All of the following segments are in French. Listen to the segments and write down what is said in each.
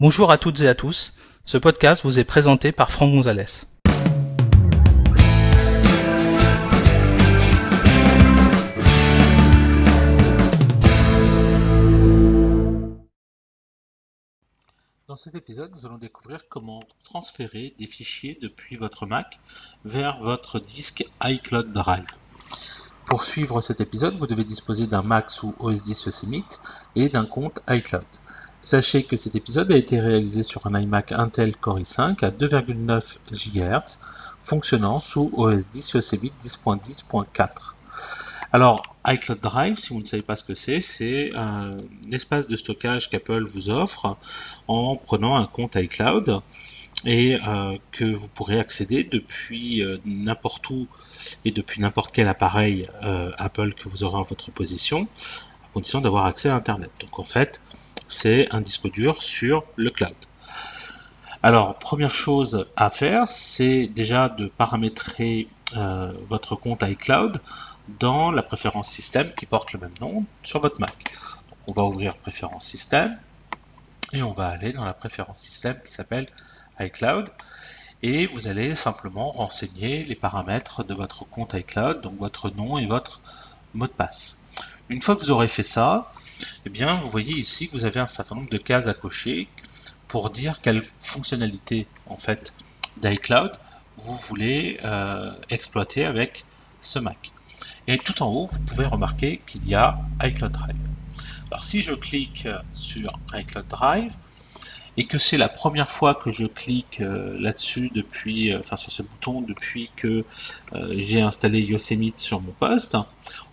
Bonjour à toutes et à tous. Ce podcast vous est présenté par Franck Gonzalez. Dans cet épisode, nous allons découvrir comment transférer des fichiers depuis votre Mac vers votre disque iCloud Drive. Pour suivre cet épisode, vous devez disposer d'un Mac sous OS 10 Yosemite et d'un compte iCloud. Sachez que cet épisode a été réalisé sur un iMac Intel Core i5 à 2,9 GHz, fonctionnant sous OS 10 Yosemite 10.10.4. Alors, iCloud Drive, si vous ne savez pas ce que c'est, c'est un espace de stockage qu'Apple vous offre en prenant un compte iCloud et euh, que vous pourrez accéder depuis euh, n'importe où et depuis n'importe quel appareil euh, Apple que vous aurez en votre position, à condition d'avoir accès à Internet. Donc en fait, c'est un disque dur sur le cloud. Alors, première chose à faire, c'est déjà de paramétrer votre compte iCloud dans la préférence système qui porte le même nom sur votre Mac. On va ouvrir préférence système et on va aller dans la préférence système qui s'appelle iCloud et vous allez simplement renseigner les paramètres de votre compte iCloud, donc votre nom et votre mot de passe. Une fois que vous aurez fait ça, eh bien, vous voyez ici que vous avez un certain nombre de cases à cocher pour dire quelle fonctionnalité en fait d'iCloud vous voulez euh, exploiter avec ce Mac. Et tout en haut, vous pouvez remarquer qu'il y a iCloud Drive. Alors si je clique sur iCloud Drive et que c'est la première fois que je clique euh, là-dessus depuis, euh, enfin sur ce bouton depuis que euh, j'ai installé Yosemite sur mon poste,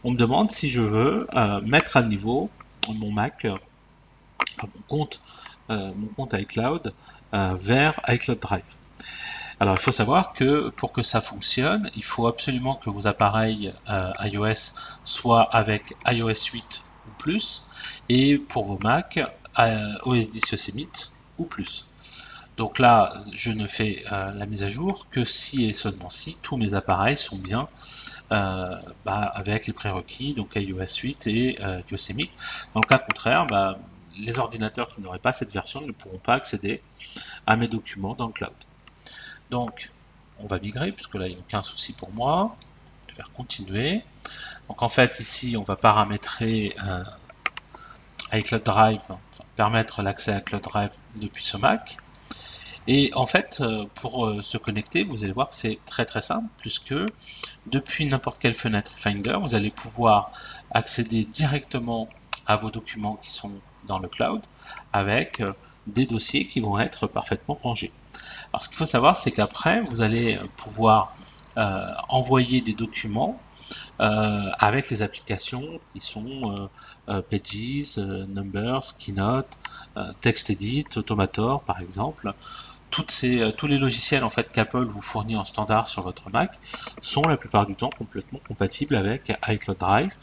on me demande si je veux mettre à niveau mon Mac, mon compte, mon compte iCloud vers iCloud Drive. Alors il faut savoir que pour que ça fonctionne, il faut absolument que vos appareils euh, iOS soient avec iOS 8 ou plus, et pour vos Mac, euh, OS 10 Yosemite ou plus. Donc là, je ne fais euh, la mise à jour que si et seulement si tous mes appareils sont bien bah, avec les prérequis, donc iOS 8 et Yosemite. Dans le cas contraire, bah, les ordinateurs qui n'auraient pas cette version ne pourront pas accéder à mes documents dans le cloud. Donc, on va migrer, puisque là, il n'y a aucun souci pour moi. Je vais faire continuer. Donc, en fait, ici, on va paramétrer euh, iCloud Drive, permettre l'accès à Cloud Drive depuis ce Mac. Et en fait, euh, pour euh, se connecter, vous allez voir que c'est très très simple, puisque depuis n'importe quelle fenêtre Finder, vous allez pouvoir accéder directement à vos documents qui sont dans le cloud avec des dossiers qui vont être parfaitement rangés. Alors ce qu'il faut savoir, c'est qu'après, vous allez pouvoir euh, envoyer des documents euh, avec les applications qui sont euh, Pages, Numbers, Keynote, TextEdit, Automator par exemple. Ces, tous les logiciels en fait qu'Apple vous fournit en standard sur votre Mac sont la plupart du temps complètement compatibles avec iCloud Drive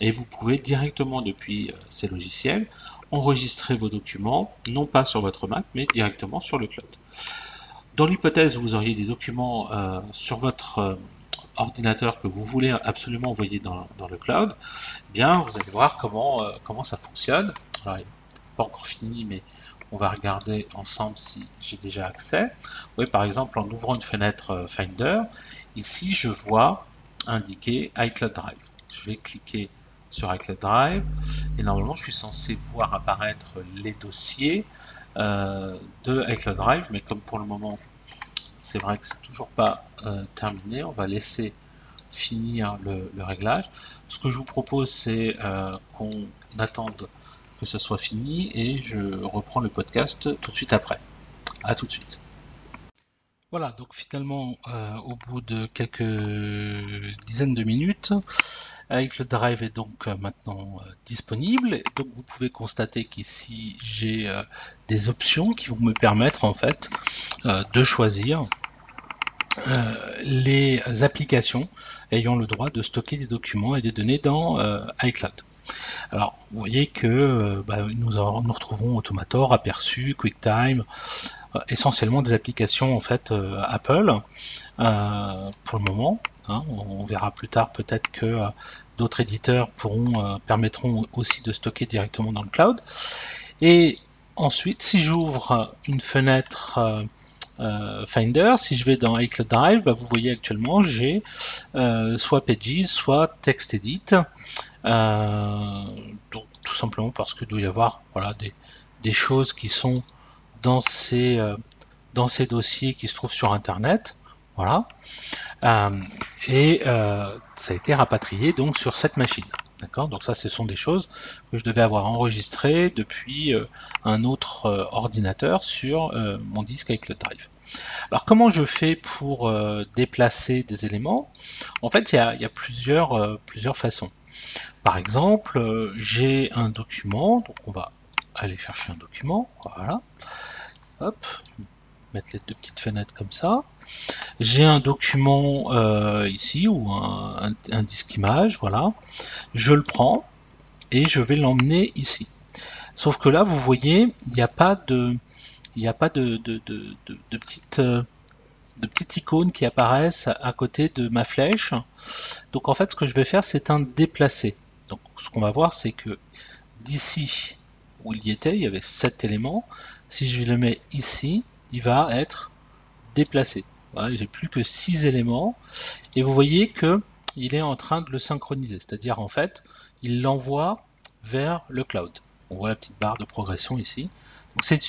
et vous pouvez directement depuis ces logiciels enregistrer vos documents, non pas sur votre Mac, mais directement sur le cloud. Dans l'hypothèse où vous auriez des documents euh, sur votre euh, ordinateur que vous voulez absolument envoyer dans, le cloud, eh bien vous allez voir comment, euh, comment ça fonctionne. Alors, il n'est pas encore fini, mais on va regarder ensemble si j'ai déjà accès. Oui, par exemple, en ouvrant une fenêtre Finder, ici je vois indiquer iCloud Drive. Je vais cliquer sur iCloud Drive et normalement je suis censé voir apparaître les dossiers euh, de iCloud Drive, mais comme pour le moment c'est vrai que c'est toujours pas euh, terminé, on va laisser finir le, réglage. Ce que je vous propose c'est euh, qu'on attende que ce soit fini et je reprends le podcast tout de suite après. À tout de suite. Voilà, donc finalement, au bout de quelques dizaines de minutes, avec le drive est donc euh, maintenant euh, disponible. Donc vous pouvez constater qu'ici j'ai euh, des options qui vont me permettre en fait de choisir les applications ayant le droit de stocker des documents et des données dans iCloud. Alors, vous voyez que bah, nous, nous, retrouvons Automator, Aperçu, QuickTime, essentiellement des applications en fait Apple pour le moment. Hein. on verra plus tard peut-être que euh, d'autres éditeurs pourront, euh, permettront aussi de stocker directement dans le cloud. Et ensuite, si j'ouvre une fenêtre euh, euh, Finder, si je vais dans iCloud Drive, bah, vous voyez actuellement j'ai euh, soit Pages, soit TextEdit. donc tout simplement parce qu'il doit y avoir voilà, des, des, choses qui sont dans ces, dans ces dossiers qui se trouvent sur Internet. Voilà. et ça a été rapatrié donc sur cette machine. D'accord Donc ça, ce sont des choses que je devais avoir enregistrées depuis euh, un autre euh, ordinateur sur euh, mon disque avec le drive. Alors comment je fais pour déplacer des éléments? En fait, il y a, plusieurs, plusieurs façons. Par exemple, j'ai un document, donc on va aller chercher un document, voilà. Hop, mettre les deux petites fenêtres comme ça. J'ai un document euh, ici ou un, disque image, voilà. Je le prends et je vais l'emmener ici. Sauf que là, vous voyez, il n'y a pas de, il n'y a pas de, de, de, petites de petites icônes qui apparaissent à côté de ma flèche. Donc en fait, ce que je vais faire, c'est un déplacer. Donc ce qu'on va voir, c'est que d'ici où il y était, il y avait 7 éléments. Si je le mets ici, il va être déplacé. Voilà, j'ai plus que 6 éléments et vous voyez que il est en train de le synchroniser, c'est-à-dire en fait, il l'envoie vers le cloud. On voit la petite barre de progression ici. Donc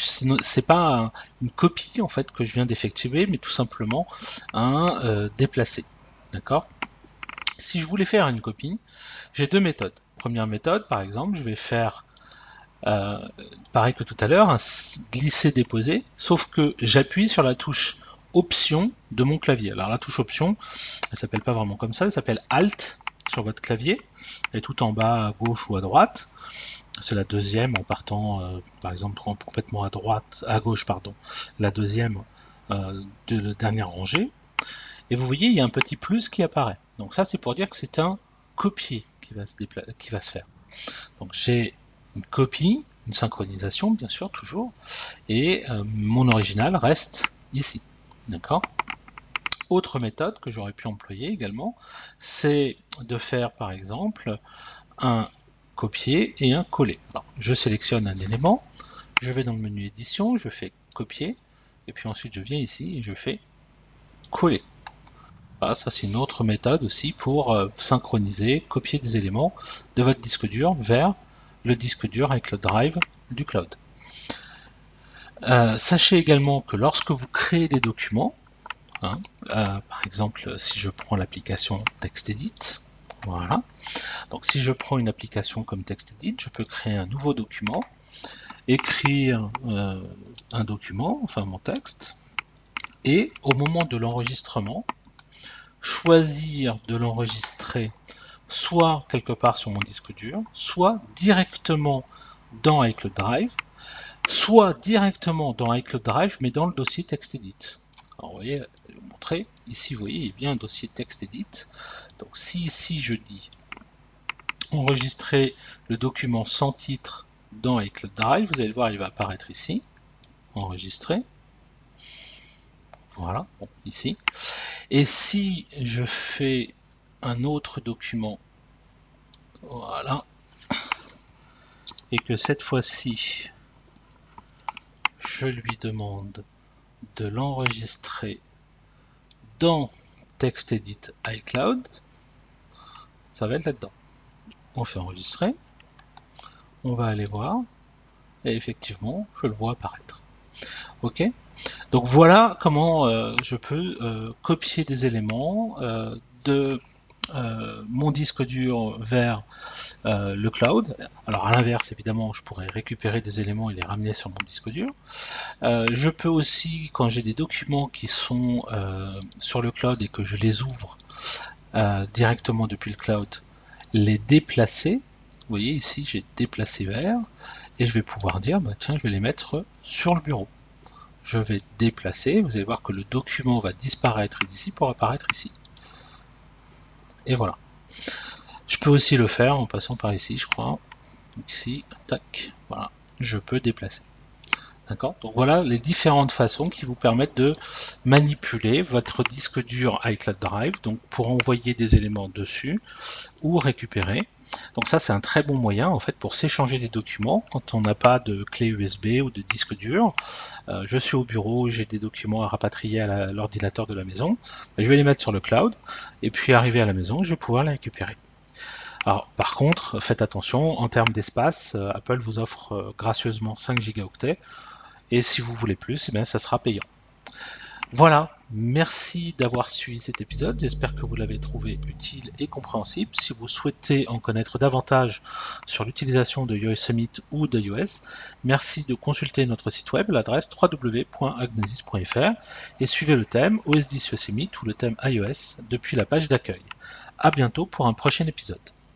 c'est pas une copie en fait que je viens d'effectuer, mais tout simplement un euh, déplacé. D'accord? Si je voulais faire une copie, j'ai deux méthodes. Première méthode, par exemple, je vais faire euh, pareil que tout à l'heure, glisser-déposer, sauf que j'appuie sur la touche Option de mon clavier. Alors la touche Option, elle s'appelle pas vraiment comme ça, elle s'appelle Alt sur votre clavier, et tout en bas à gauche ou à droite. C'est la deuxième en partant, euh, par exemple, complètement à droite, à gauche, pardon, la deuxième euh, de la dernière rangée. Et vous voyez, il y a un petit plus qui apparaît. Donc ça, c'est pour dire que c'est un copier qui va se, qui va se faire. Donc j'ai une copie, une synchronisation bien sûr toujours, et euh, mon original reste ici. D'accord? Autre méthode que j'aurais pu employer également, c'est de faire par exemple un copier et un coller. Je sélectionne un élément, je vais dans le menu édition, je fais copier, et puis ensuite je viens ici et je fais coller. Voilà, ça c'est une autre méthode aussi pour euh, synchroniser, copier des éléments de votre disque dur vers le disque dur avec le drive du cloud. Euh, sachez également que lorsque vous créez des documents, hein, euh, par exemple si je prends l'application TextEdit, voilà, donc si je prends une application comme TextEdit, je peux créer un nouveau document, écrire euh, un document, enfin mon texte, et au moment de l'enregistrement, choisir de l'enregistrer soit quelque part sur mon disque dur, soit directement dans iCloud Drive, soit directement dans iCloud Drive, mais dans le dossier TextEdit. Alors vous voyez, je vais vous montrer, ici vous voyez, il y a bien un dossier TextEdit. Donc si ici je dis enregistrer le document sans titre dans iCloud Drive, vous allez voir, il va apparaître ici, enregistrer. Voilà, ici. Et si je fais un autre document. Voilà. Et que cette fois-ci, je lui demande de l'enregistrer dans TextEdit iCloud. Ça va être là-dedans. On fait enregistrer. On va aller voir. Et effectivement, je le vois apparaître. Ok? Donc voilà comment euh, je peux euh, copier des éléments euh, de euh, mon disque dur vers euh, le cloud. Alors à l'inverse, évidemment, je pourrais récupérer des éléments et les ramener sur mon disque dur. Euh, je peux aussi, quand j'ai des documents qui sont sur le cloud et que je les ouvre directement depuis le cloud, les déplacer. Vous voyez ici, j'ai déplacé vers et je vais pouvoir dire, bah, tiens, je vais les mettre sur le bureau. Je vais déplacer, vous allez voir que le document va disparaître d'ici pour apparaître ici. Et voilà. Je peux aussi le faire en passant par ici, je crois. ici, tac, voilà, je peux déplacer. D'accord? Donc voilà les différentes façons qui vous permettent de manipuler votre disque dur iCloud Drive, donc pour envoyer des éléments dessus ou récupérer. Donc ça, c'est un très bon moyen en fait pour s'échanger des documents quand on n'a pas de clé USB ou de disque dur. Euh, je suis au bureau, j'ai des documents à rapatrier à l'ordinateur de la maison. Je vais les mettre sur le cloud et puis arrivé à la maison, je vais pouvoir les récupérer. Alors, par contre, faites attention, en termes d'espace, euh, Apple vous offre euh, gracieusement 5 gigaoctets et si vous voulez plus, eh ça sera payant. Voilà, merci d'avoir suivi cet épisode. J'espère que vous l'avez trouvé utile et compréhensible. Si vous souhaitez en connaître davantage sur l'utilisation de iOS Summit ou d'iOS, merci de consulter notre site web, l'adresse www.agnesis.fr et suivez le thème OS 10 Yosemite ou le thème iOS depuis la page d'accueil. À bientôt pour un prochain épisode.